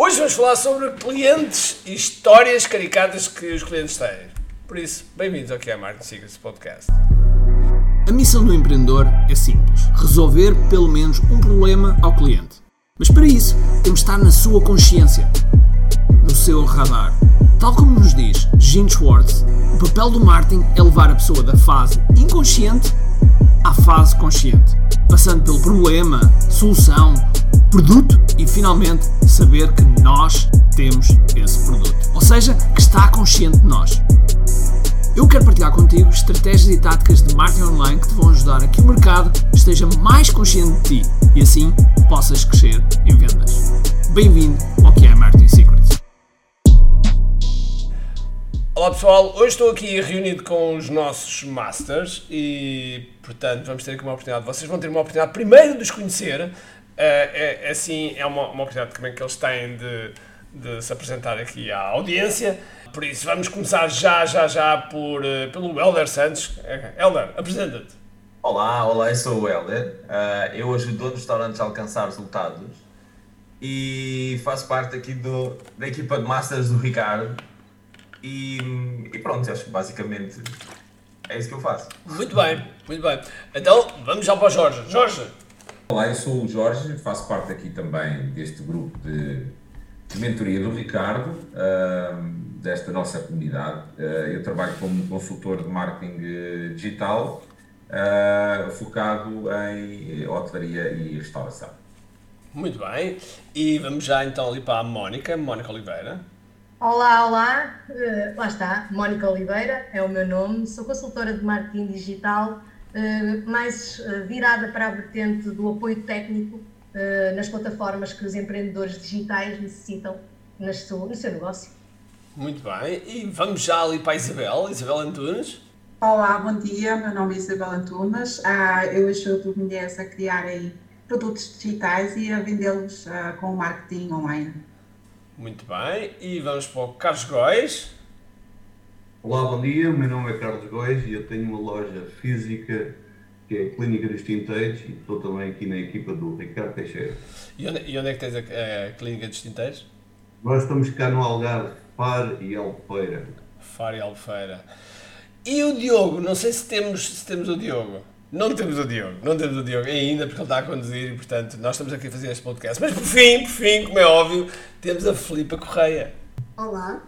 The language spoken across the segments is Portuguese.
Hoje vamos falar sobre clientes e histórias caricatas que os clientes têm. Por isso, bem-vindos ao que é Marketing Secrets Podcast. A missão do empreendedor é simples: resolver pelo menos um problema ao cliente. Mas para isso, temos de estar na sua consciência, no seu radar. Tal como nos diz Gene Schwartz, o papel do marketing é levar a pessoa da fase inconsciente à fase consciente, passando pelo problema, solução, produto e finalmente saber que nós temos esse produto. Ou seja, que está consciente de nós. Eu quero partilhar contigo estratégias e táticas de marketing online que te vão ajudar a que o mercado esteja mais consciente de ti e assim possas crescer em vendas. Bem-vindo ao que é Marketing Secrets. Olá pessoal, hoje estou aqui reunido com os nossos Masters e, portanto, vamos ter aqui uma oportunidade. Vocês vão ter uma oportunidade primeiro de os conhecer, é, é, assim, é uma, uma oportunidade também que eles têm de, de se apresentar aqui à audiência. Por isso, vamos começar já, já, já por, uh, pelo Helder Santos. Helder, apresenta-te. Olá, olá, eu sou o Helder. Uh, eu ajudo restaurantes a alcançar resultados e faço parte aqui do, da equipa de Masters do Ricardo e, e pronto, acho que basicamente é isso que eu faço. Muito bem, muito bem. Então vamos já para o Jorge. Jorge! Olá, eu sou o Jorge, faço parte aqui também deste grupo de, de mentoria do Ricardo, uh, desta nossa comunidade. Uh, eu trabalho como consultor de marketing eh, digital, uh, focado em hotelaria e restauração. Muito bem, e vamos já então ali para a Mónica, Mónica Oliveira. Olá, olá, uh, lá está, Mónica Oliveira é o meu nome, sou consultora de marketing digital, mais uh, virada para a vertente do apoio técnico nas plataformas que os empreendedores digitais necessitam no seu, negócio. Muito bem, e vamos já ali para a Isabel, Isabel Antunes. Olá, bom dia, meu nome é Isabel Antunes, ah, eu ajudo mulheres a criarem produtos digitais e a vendê-los com marketing online. Muito bem, e vamos para o Carlos Góis. Olá, bom dia, o meu nome é Carlos Góis e eu tenho uma loja física que é a Clínica dos Tinteiros e estou também aqui na equipa do Ricardo Teixeira. E onde, e onde é que tens a, a, Clínica dos Tinteiros? Nós estamos cá no Algarve, Far e Albufeira. Far e Albufeira. E o Diogo, não sei se temos, se temos o Diogo. Não temos o Diogo, não temos o Diogo ainda, porque ele está a conduzir e, portanto, nós estamos aqui a fazer este podcast. Mas, por fim, por fim, como é óbvio, temos a Filipa Correia. Olá,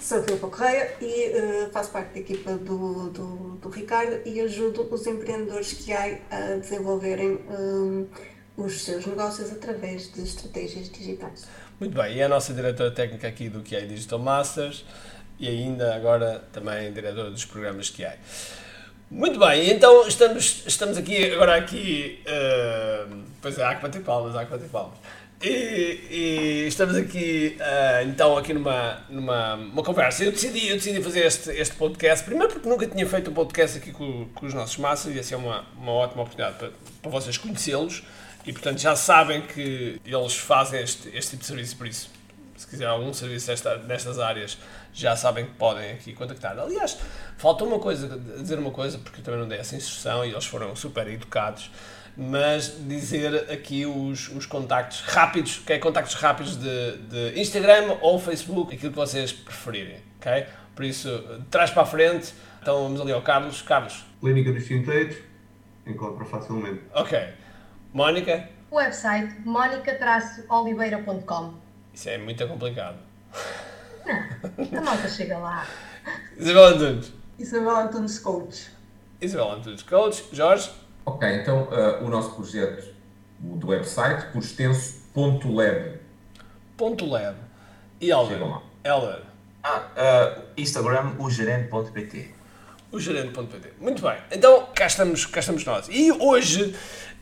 sou a Filipa Correia e uh, faço parte da equipa do, do, do, Ricardo e ajudo os empreendedores que há a desenvolverem um, os seus negócios através de estratégias digitais. Muito bem, e a nossa diretora técnica aqui do QI Digital Masters e ainda agora também diretora dos programas QI. Muito bem, então estamos, estamos aqui, agora aqui, uh, pois é, há que bater palmas, há que bater palmas. E, e estamos aqui, uh, então, aqui numa, numa uma conversa. Eu decidi, eu decidi fazer este, este podcast, primeiro porque nunca tinha feito um podcast aqui com, com os nossos massas e assim é uma, uma ótima oportunidade para, para vocês conhecê-los e, portanto, já sabem que eles fazem este, este tipo de serviço, por isso, se quiser algum serviço desta, nestas áreas, já sabem que podem aqui contactar. Aliás, falta uma coisa, dizer uma coisa, porque eu também não dei essa instrução e eles foram super educados, mas dizer aqui os, os contactos rápidos, que é contactos rápidos de, de Instagram ou Facebook, aquilo que vocês preferirem, ok? Por isso, traz para a frente, então vamos ali ao Carlos. Carlos. Clínica dos Tinteiros, encontra facilmente. Ok. Mónica? O website monica-oliveira.com Isso é muito complicado. Não, a malta chega lá. Isabel Antunes. Isabel Antunes Coach. Isabel Antunes Coach. Jorge? Ok, então uh, o nosso projeto o do website, por extenso, ponto .lab. Ponto .lab. E Elder? Elder? Ah, uh, Instagram, o gerente.pt. O gerente.pt. Muito bem. Então, cá estamos, cá estamos nós. E hoje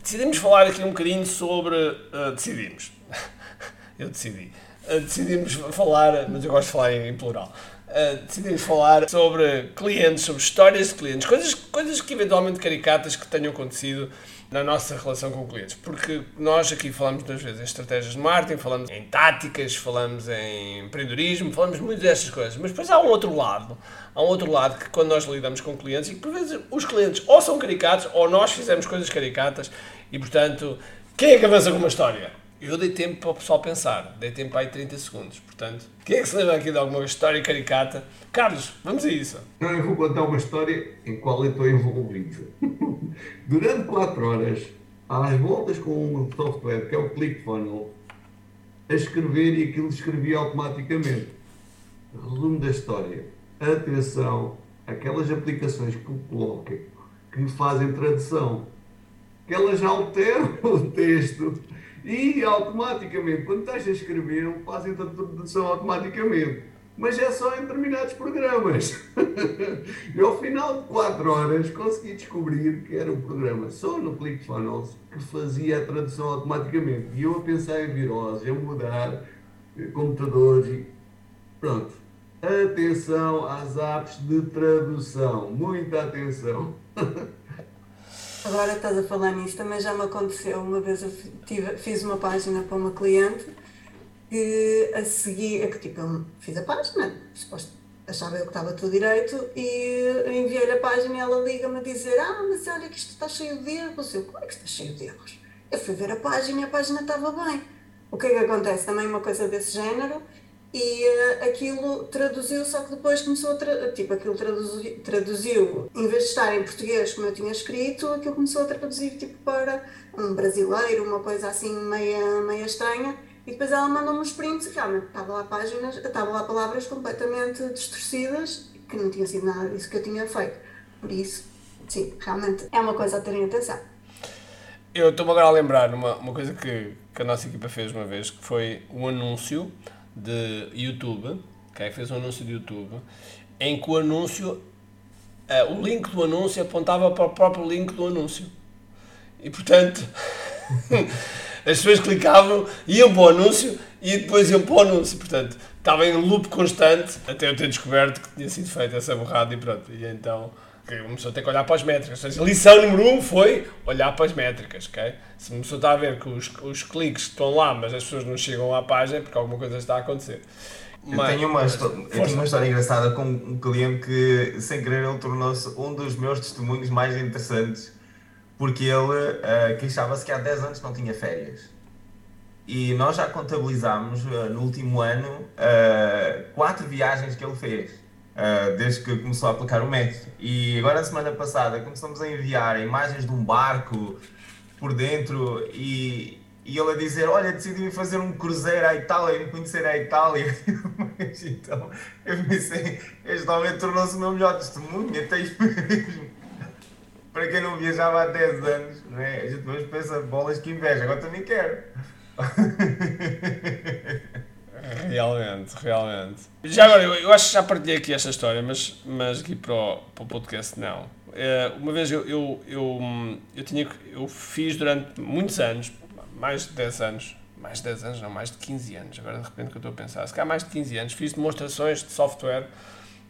decidimos falar aqui um bocadinho sobre... Uh, decidimos. Eu decidi uh, decidimos falar, mas eu gosto de falar em, plural. Uh, decidimos falar sobre clientes, sobre histórias de clientes, coisas, coisas que eventualmente caricatas que tenham acontecido na nossa relação com clientes. Porque nós aqui falamos duas vezes em estratégias de marketing, falamos em táticas, falamos em empreendedorismo, falamos muito destas coisas. Mas depois há um outro lado. Há um outro lado que quando nós lidamos com clientes e que por vezes os clientes ou são caricatos ou nós fizemos coisas caricatas e portanto, quem é que avança com uma história? Eu dei tempo para o pessoal pensar, dei tempo aí 30 segundos. Portanto, quem é que se lembra aqui de alguma história caricata? Carlos, vamos a isso. Eu vou contar uma história em qual eu estou envolvido. Durante 4 horas, às voltas com um software que é o ClickFunnels, a escrever e aquilo escrevia automaticamente. Resumo da história. Atenção, aquelas aplicações que eu coloco, que fazem tradução, que elas alteram o texto e automaticamente, quando estás a escrever, fazem a tradução automaticamente. Mas é só em determinados programas. e ao final de 4 horas consegui descobrir que era um programa só no ClickFunnels que fazia a tradução automaticamente. E eu a pensar em virose, a mudar computadores e pronto. Atenção às apps de tradução. Muita atenção. Agora estás a falar nisso, também já me aconteceu. Uma vez eu tive, fiz uma página para uma cliente que a seguir, é que tipo, eu fiz a página, suposto, achava eu que estava tudo direito e enviei-lhe a página e ela liga-me a dizer: Ah, mas olha que isto está cheio de erros. Eu, como é que está cheio de erros? Eu fui ver a página e a página estava bem. O que é que acontece? Também uma coisa desse género e uh, aquilo traduziu, só que depois começou a tra tipo, aquilo traduzi traduziu, em vez de estar em português como eu tinha escrito, aquilo começou a traduzir tipo para um brasileiro, uma coisa assim meia, meia estranha, e depois ela mandou-me os prints e realmente estava lá páginas, estavam lá palavras completamente distorcidas, que não tinha sido nada disso que eu tinha feito. Por isso, sim, realmente é uma coisa a terem atenção. Eu estou-me agora a lembrar uma, uma coisa que, que a nossa equipa fez uma vez, que foi um anúncio de YouTube, okay? fez um anúncio de YouTube, em que o anúncio, uh, o link do anúncio apontava para o próprio link do anúncio. E portanto, as pessoas clicavam, iam para o anúncio e depois iam para o anúncio. Portanto, estava em loop constante até eu ter descoberto que tinha sido feita essa borrada e pronto. E então começou a ter que olhar para as métricas. Ou seja, a lição número um foi olhar para as métricas, ok? Se a pessoa está a ver que os, os cliques estão lá, mas as pessoas não chegam à página, é porque alguma coisa está a acontecer. Eu, mas, tenho uma, eu tenho uma história engraçada com um cliente que, sem querer, ele tornou-se um dos meus testemunhos mais interessantes, porque ele uh, queixava-se que há 10 anos não tinha férias. E nós já contabilizámos uh, no último ano uh, quatro viagens que ele fez Uh, desde que começou a aplicar o método. E agora, na semana passada, começamos a enviar imagens de um barco por dentro e, e ele a dizer: Olha, decidi fazer um cruzeiro à Itália e conhecer a Itália. então, eu pensei: Este homem tornou-se o meu melhor testemunho, até mesmo. Para quem não viajava há 10 anos, não é? a gente depois pensa: bolas que inveja, agora também quero. Realmente, realmente. Já agora, eu, eu acho que já partilhei aqui esta história, mas, mas aqui para o, para o podcast não. Uh, uma vez eu, eu, eu, eu, tinha, eu fiz durante muitos anos, mais de 10 anos, mais de 10 anos, não, mais de 15 anos, agora de repente que eu estou a pensar, se calhar mais de 15 anos, fiz demonstrações de software,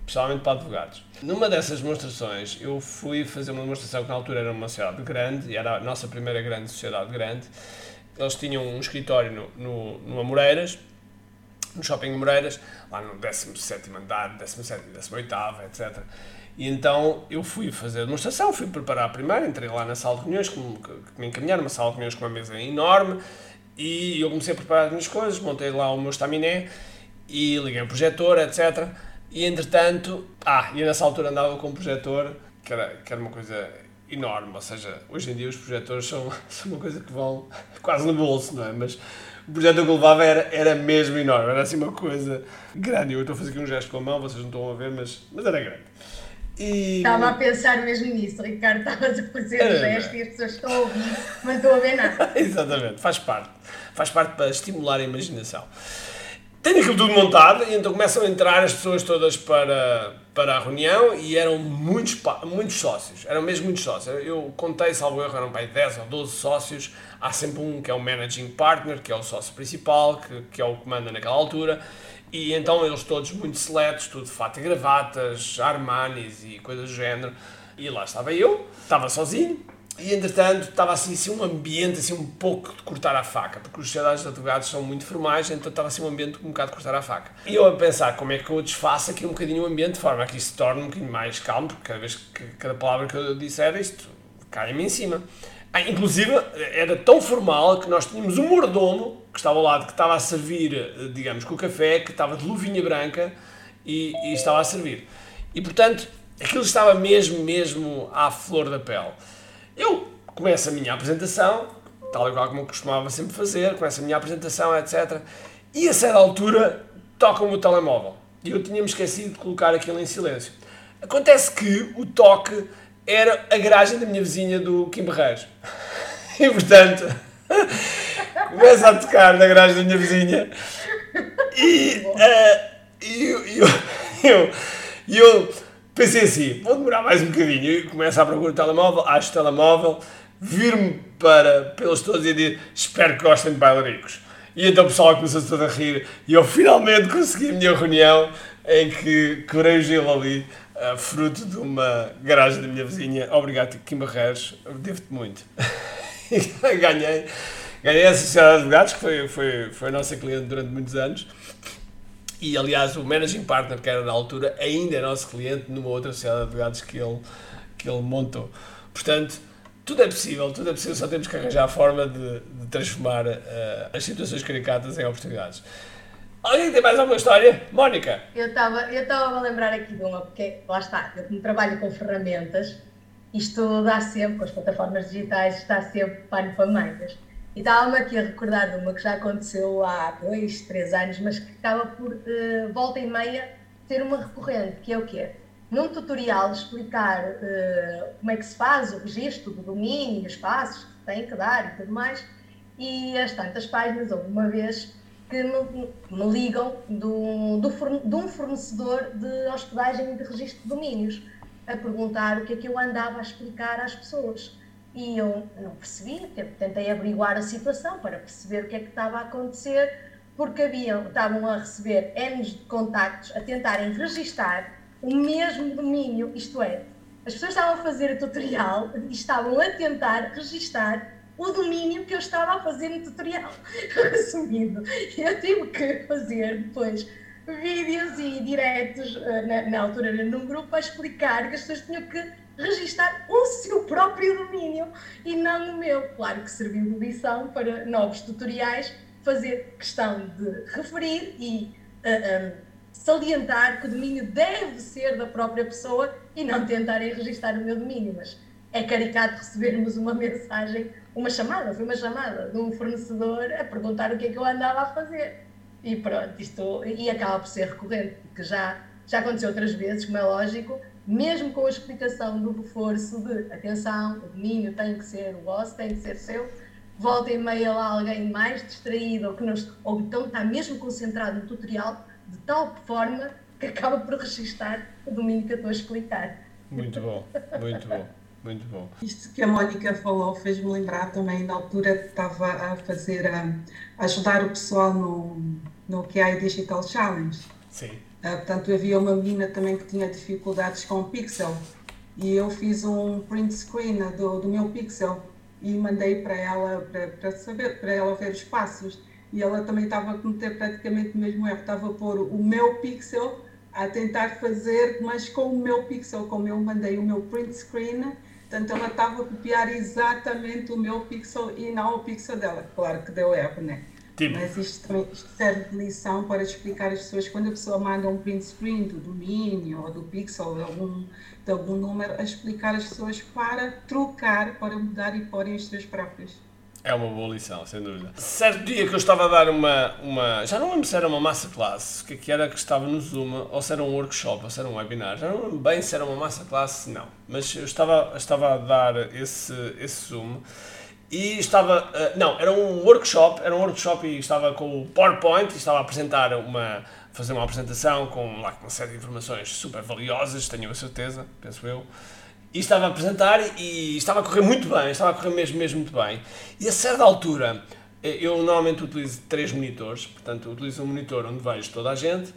especialmente para advogados. Numa dessas demonstrações, eu fui fazer uma demonstração que na altura era uma sociedade grande, e era a nossa primeira grande sociedade grande. Eles tinham um escritório no, no, no Amoreiras, no Shopping Moreiras, lá no 17 andar, 17 e 18, etc. E então eu fui fazer a demonstração, fui preparar a primeira, entrei lá na sala de reuniões, que me, encaminharam, uma sala de reuniões com uma mesa enorme, e eu comecei a preparar as minhas coisas, montei lá o meu estaminé, e liguei o projetor, etc. E entretanto, ah, e nessa altura andava com um projetor, que era, que era uma coisa enorme, ou seja, hoje em dia os projetores são, são uma coisa que vão quase no bolso, não é? Mas o projeto que eu levava era, era mesmo enorme, era assim uma coisa grande. Eu estou a fazer aqui um gesto com a mão, vocês não estão a ver, mas, mas era grande. E... Estava a pensar mesmo nisso, Ricardo. Estavas a fazer o gesto e as pessoas estão a ouvir, mas não estão a ver nada. Exatamente, faz parte. Faz parte para estimular a imaginação. Tenho aquilo tudo montado e então começam a entrar as pessoas todas para, para a reunião e eram muitos, muitos sócios, eram mesmo muitos sócios. Eu contei, salvo erro, eram para 10 ou 12 sócios. Há sempre um que é o managing partner, que é o sócio principal, que, que é o que manda naquela altura. E então eles todos muito seletos, tudo de fato e gravatas, Armanis e coisas do género. E lá estava eu, estava sozinho, e entretanto estava assim, assim um ambiente assim um pouco de cortar a faca, porque os sociedades de advogados são muito formais, então estava assim um ambiente um bocado de cortar a faca. E eu a pensar como é que eu desfaço aqui um bocadinho o ambiente de forma que isto se torne um bocadinho mais calmo, porque cada vez que cada palavra que eu disser isto cai-me em cima. Ah, inclusive, era tão formal que nós tínhamos um mordomo que estava ao lado, que estava a servir, digamos, com o café, que estava de luvinha branca e, e estava a servir. E, portanto, aquilo estava mesmo, mesmo à flor da pele. Eu começo a minha apresentação, tal e qual como eu costumava sempre fazer, começo a minha apresentação, etc. E a certa altura toca-me o telemóvel. E eu tinha-me esquecido de colocar aquilo em silêncio. Acontece que o toque era a garagem da minha vizinha do Kim Barreiros. E portanto, começa a tocar na garagem da minha vizinha e uh, eu, eu, eu, eu pensei assim, vou demorar mais um bocadinho. E começo a procurar o telemóvel, acho o telemóvel, vir-me para, pelos todos e dizer espero que gostem de bailaricos. E então o pessoal começou-se todo a rir e eu finalmente consegui a minha reunião em que quebrei o gelo ali uh, fruto de uma garagem da minha vizinha. Obrigado, Kim Barreiros, devo-te muito. ganhei, ganhei a Sociedade de Advogados, que foi, foi, foi a nossa cliente durante muitos anos. E, aliás, o managing partner, que era na altura, ainda é nosso cliente numa outra sociedade de advogados que ele, que ele montou. Portanto, tudo é possível, tudo é possível, só temos que arranjar a forma de, de transformar uh, as situações caricatas em oportunidades. Alguém tem mais alguma história? Mónica? Eu estava eu a lembrar aqui de uma, porque lá está, eu trabalho com ferramentas, isto dá sempre, com as plataformas digitais, está sempre pano para mangas. E estava-me aqui a recordar de uma que já aconteceu há dois, três anos, mas que acaba por, uh, volta e meia, ter uma recorrente, que é o quê? Num tutorial explicar uh, como é que se faz o registro do domínio, os passos que tem que dar e tudo mais, e as tantas páginas, houve uma vez que me, me ligam do, do, de um fornecedor de hospedagem e de registro de domínios a perguntar o que é que eu andava a explicar às pessoas. E eu não percebi, tentei averiguar a situação para perceber o que é que estava a acontecer, porque haviam, estavam a receber N de contactos a tentarem registar o mesmo domínio, isto é, as pessoas estavam a fazer o tutorial e estavam a tentar registar o domínio que eu estava a fazer no tutorial. Resumindo, eu tive que fazer depois vídeos e diretos eh, na, na altura num grupo a explicar que as pessoas tinham que registar o seu próprio domínio e não o meu. Claro que serviu de lição para novos tutoriais fazer questão de referir e uh, eh, um, eh, salientar que o domínio deve ser da própria pessoa e não tentarem registar o meu domínio, mas é caricato recebermos uma mensagem, uma chamada, foi uma chamada de um fornecedor a perguntar o que é que eu andava a fazer. E pronto, isto e acaba por ser recorrente, porque já, já aconteceu outras vezes, como é lógico, mesmo com a explicação do reforço de atenção, o domínio tem que ser o vosso, tem que ser seu, volta e meia lá alguém mais distraído ou, que não, ou então está mesmo concentrado no tutorial de tal forma que acaba por registar o domínio que eu estou a explicar. Muito bom, muito bom. Muito bom. Isto que a Mónica falou fez-me lembrar também da altura que estava a fazer, a, a ajudar o pessoal no, no QI Digital Challenge. Sim. Uh, portanto, havia uma menina também que tinha dificuldades com o Pixel e eu fiz um print screen do, do meu Pixel e mandei para ela para, para saber, para ela ver os passos. E ela também estava a cometer praticamente o mesmo erro, estava a pôr o meu Pixel a tentar fazer, mas com o meu Pixel, como eu mandei o meu print screen, Portanto, ela estava a copiar exatamente o meu pixel e não o pixel dela. Claro que deu erro, né? Tipo. Mas isto, também, isto serve de lição para explicar às pessoas quando a pessoa manda um print screen do domínio ou do pixel de algum, de algum número, a explicar às pessoas para trocar, para mudar e porem os seus próprios. É uma boa lição, sem dúvida. Certo dia que eu estava a dar uma. uma já não lembro se era uma masterclass, o que, é que era que estava no Zoom, ou se era um workshop, ou se era um webinar. Já não lembro bem se era uma masterclass, não. Mas eu estava, estava a dar esse, esse Zoom e estava. Uh, não, era um workshop, era um workshop e estava com o PowerPoint e estava a apresentar uma. fazer uma apresentação com lá, uma série de informações super valiosas, tenho a certeza, penso eu e estava a apresentar e estava a correr muito bem, estava a correr mesmo, mesmo muito bem. E a certa altura, eh, eu normalmente utilizo três monitores, portanto, utilizo um monitor onde vejo toda a gente,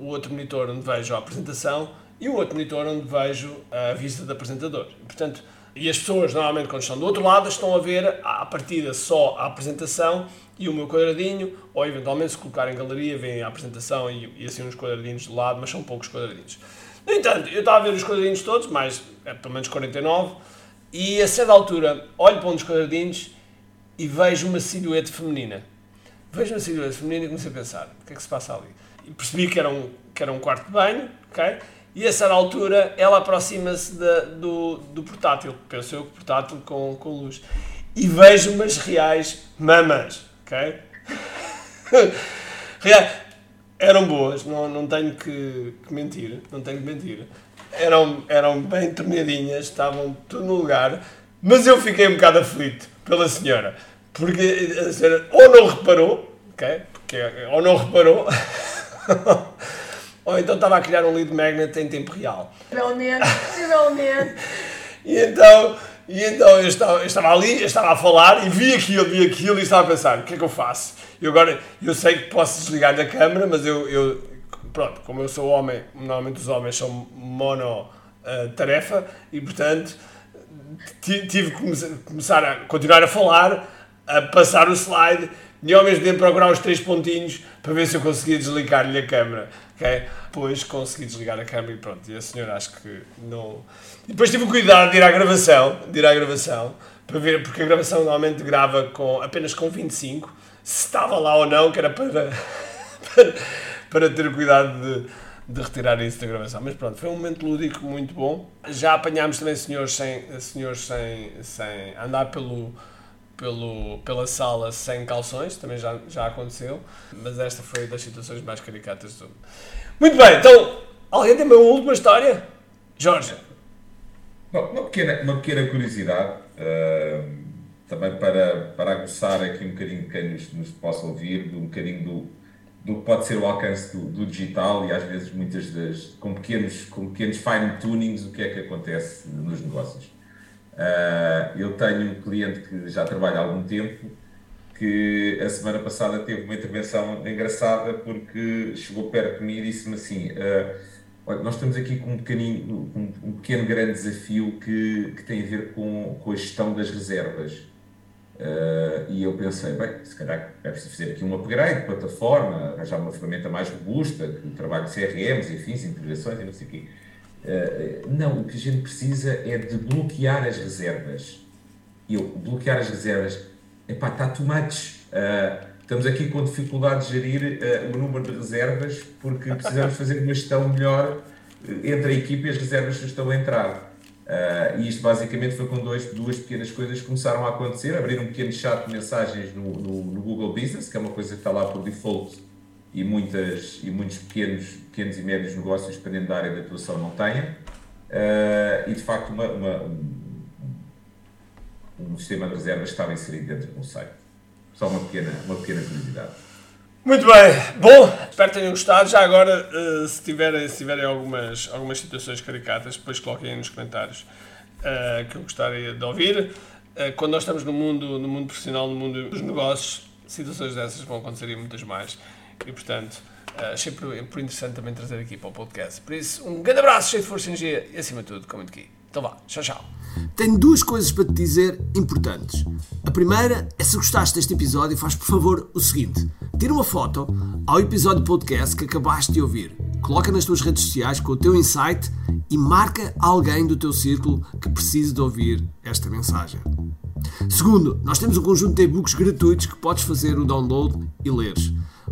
o outro monitor onde vejo a apresentação e o outro monitor onde vejo a vista do apresentador. Portanto, e as pessoas, normalmente, quando estão do outro lado, estão a ver a partida só a apresentação e o meu quadradinho, ou eventualmente, se colocar em galeria, vem a apresentação e, e assim uns quadradinhos de lado, mas são poucos quadradinhos. No entanto, eu estava a ver os quadradinhos todos, mais é, pelo menos 49, e a certa altura olho para um dos quadradinhos e vejo uma silhueta feminina. Vejo uma silhueta feminina e comecei a pensar: o que é que se passa ali? E percebi que era um, que era um quarto de banho, ok? E a certa altura ela aproxima-se do, do portátil, penso eu que portátil com, com luz, e vejo umas reais mamas, ok? Reais. Eram boas, não, não tenho que, que mentir, não tenho que mentir. Eram, eram bem torneadinhas, estavam tudo no lugar, mas eu fiquei um bocado aflito pela senhora, porque a senhora ou não reparou, ok? Porque, ou não reparou, ou então estava a criar um lead magnet em tempo real. Possivelmente, possivelmente. E então, e então eu, estava, eu estava ali, eu estava a falar e vi aquilo, vi aquilo e estava a pensar, o que é que eu faço? E agora, eu sei que posso desligar a câmera, mas eu, eu pronto, como eu sou homem, normalmente os homens são mono eh, tarefa e portanto ti- tive que come- começar a continuar a falar, a passar o slide e ao mesmo tempo procurar os três pontinhos para ver se eu conseguia desligar-lhe a câmera. ok? Depois consegui desligar a câmera e pronto. E a senhora acho que não. E depois tive o cuidado de ir à gravação, de ir à gravação, para ver, porque a gravação normalmente grava com, apenas com 25, se estava lá ou não, que era para, para, para ter cuidado de, de retirar isso da gravação. Mas pronto, foi um momento lúdico muito bom. Já apanhámos também senhores sem, senhores sem, sem andar pelo, pelo, pela sala sem calções, também já, já aconteceu, mas esta foi das situações mais caricatas do. Muito bem, então, alguém tem uma última história? Jorge. Bom, uma pequena, uma pequena curiosidade, ah, também para, para aguçar aqui um bocadinho quem nos, nos possa ouvir, um bocadinho do, do que pode ser o alcance do, do digital e às vezes muitas das, com pequenos, com pequenos fine tunings, o que é que acontece nos negócios. Ah, eu tenho um cliente que já trabalha há algum tempo, que a semana passada teve uma intervenção engraçada porque chegou perto de mim e disse-me assim: ah, Olha, nós estamos aqui com um, pequenino, um, um pequeno grande desafio que, que tem a ver com, com a gestão das reservas. Ah, e eu pensei, bem, se calhar é preciso fazer aqui um upgrade de plataforma, arranjar uma ferramenta mais robusta, que trabalhe CRMs, enfim, integrações e não sei o quê. Ah, não, o que a gente precisa é de bloquear as reservas. E eu, bloquear as reservas, epá, está too much. Ah, estamos aqui com dificuldade de gerir ah, o número de reservas porque precisamos fazer uma gestão melhor eh, entre a equipe e as reservas que estão a entrar. Ah, e isto basicamente foi com dois, duas pequenas coisas que começaram a acontecer. Abrir um pequeno chat de mensagens no, no, no Google Business, que é uma coisa que está lá por default e, muitas, e muitos pequenos, pequenos e médios negócios, dependendo da área de atuação, não têm. Ah, e de facto, uma, uma- um, um sistema de reservas estava inserido dentro do site. Só uma pequena, uma pequena curiosidade. Muito bem, bom, espero que tenham gostado. Já agora, eh, se tiverem, se tiverem algumas, algumas situações caricatas, depois coloquem aí nos comentários eh, que eu gostaria de ouvir. Quando nós estamos no mundo, no mundo profissional, no mundo dos negócios, situações dessas vão acontecer e muitas mais. E portanto, eh, achei por, interessante também trazer aqui para o podcast. Por isso, um grande abraço, cheio de força e energia e acima de tudo, com muito aqui. Então vá, tchau, tchau. Tenho duas coisas para te dizer importantes. A primeira é se gostaste deste episódio, faz por favor o seguinte: tira uma foto ao episódio podcast que acabaste de ouvir, coloca nas tuas redes sociais com o teu insight e marca alguém do teu círculo que precise de ouvir esta mensagem. Segundo, nós temos um conjunto de e-books gratuitos que podes fazer o download e leres.